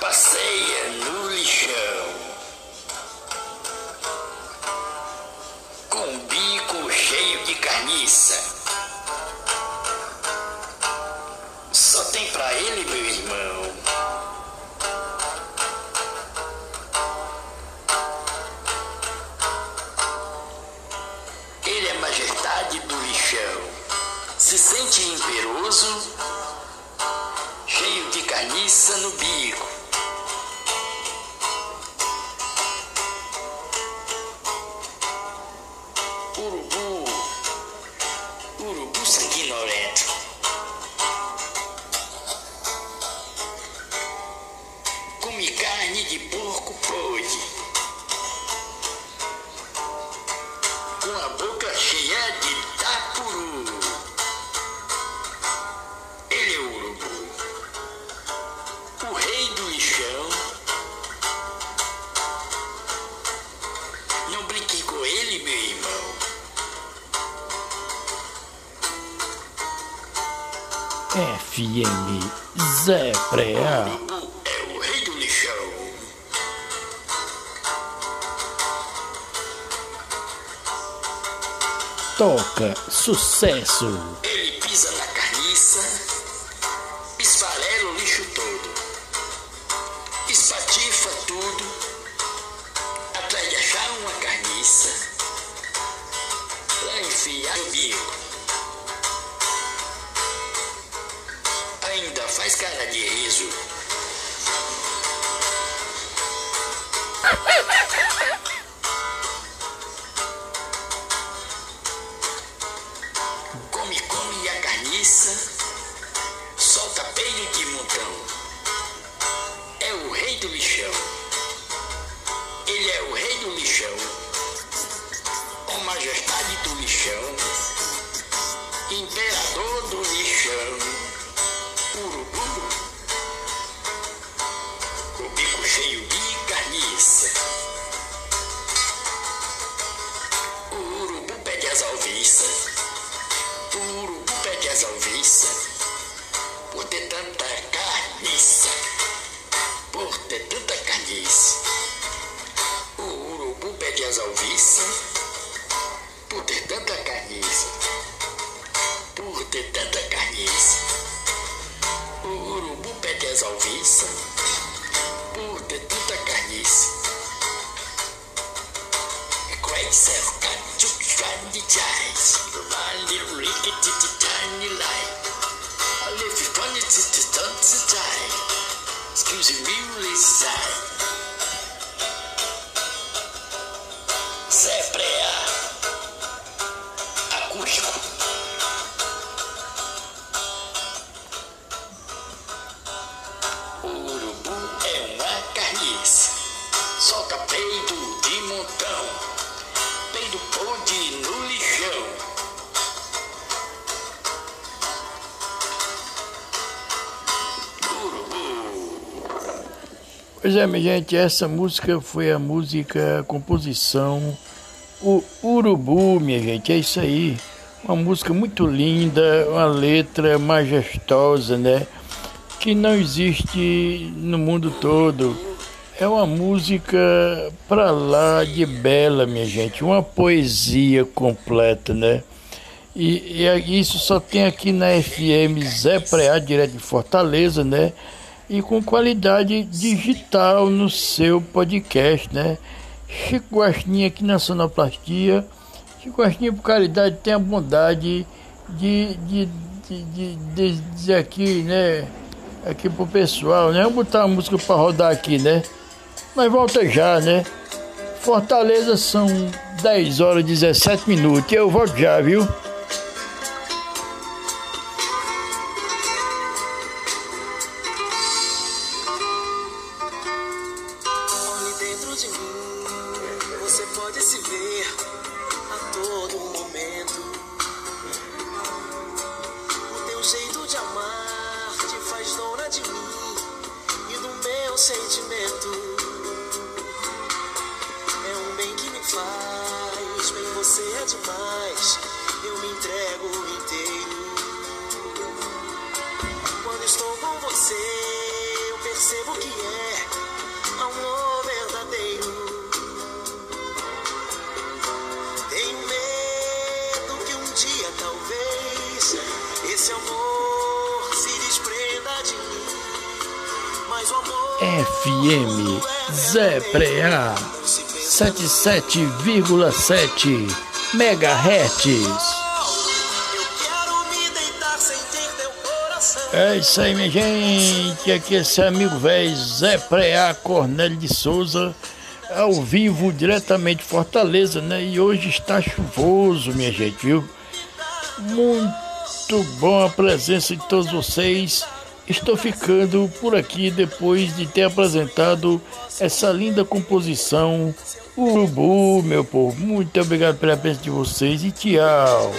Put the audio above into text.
passeia no lixão, com um bico cheio de carniça. Só tem pra ele, meu irmão. Ele é majestade do lixão. Se sente imperoso carniça no bico. Urubu, urubu sanguinolento. Come carne de porco pode. Com a boca FM Zé Preá. É o rei do lixão. Toca sucesso. Ele pisa na carniça, esfarela o lixo todo, espatifa tudo, atrás de achar uma carniça, pra enfiar o bico. Ainda faz cara de riso. Come, come a carniça, solta peido de montão. É o rei do lixão. Ele é o rei do lixão. O majestade do lixão. Imperador do lixão. O urubu pede as alviças. O urubu pede as alviças por ter tanta carniça, por ter tanta carniça. O urubu pede as alviças por ter tanta carniça, por ter tanta carniça. O urubu pede as alviças try jazz. My little rickety tiny light. I to the to die. Excuse me, really sad. Zé Pois é, minha gente, essa música foi a música, a composição, o Urubu, minha gente, é isso aí. Uma música muito linda, uma letra majestosa, né? Que não existe no mundo todo. É uma música pra lá de bela, minha gente, uma poesia completa, né? E, e é- isso só tem aqui na FM Zé Preá, direto de Fortaleza, né? E com qualidade digital no seu podcast, né? Chico Guaxinim aqui na Sonoplastia. Chico Guaxinim, por caridade, tem a bondade de, de, de, de- dizer aqui, né? Aqui pro pessoal, né? Vamos botar a música pra rodar aqui, né? Mas volta já, né? Fortaleza são 10 horas e 17 minutos. Eu volto já, viu? de amar te faz dona de mim e do meu sentimento. É um bem que me faz, bem você é demais, eu me entrego inteiro. Quando estou com você, eu percebo que é amor verdadeiro. Tenho medo que um dia talvez esse amor FM Zé Preá 77,7 megahertz. É isso aí, minha gente. Aqui é seu amigo velho Zé Preá Cornélio de Souza, ao vivo, diretamente de Fortaleza, né? E hoje está chuvoso, minha gente, viu? Muito bom a presença de todos vocês. Estou ficando por aqui depois de ter apresentado essa linda composição Urubu, meu povo. Muito obrigado pela presença de vocês e tchau.